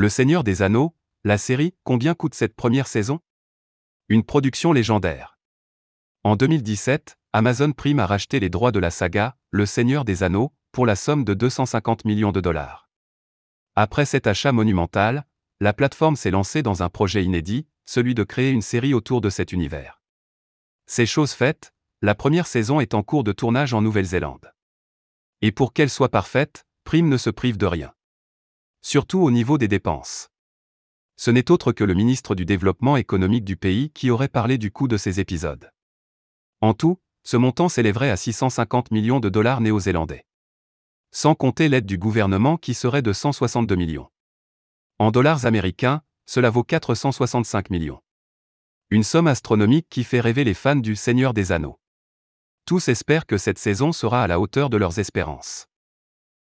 Le Seigneur des Anneaux, la série, combien coûte cette première saison? Une production légendaire. En 2017, Amazon Prime a racheté les droits de la saga, Le Seigneur des Anneaux, pour la somme de 250 millions de dollars. Après cet achat monumental, la plateforme s'est lancée dans un projet inédit, celui de créer une série autour de cet univers. C'est chose faite, la première saison est en cours de tournage en Nouvelle-Zélande. Et pour qu'elle soit parfaite, Prime ne se prive de rien. Surtout au niveau des dépenses. Ce n'est autre que le ministre du Développement économique du pays qui aurait parlé du coût de ces épisodes. En tout, ce montant s'élèverait à 650 millions de dollars néo-zélandais. Sans compter l'aide du gouvernement qui serait de 162 millions. En dollars américains, cela vaut 465 millions. Une somme astronomique qui fait rêver les fans du Seigneur des Anneaux. Tous espèrent que cette saison sera à la hauteur de leurs espérances.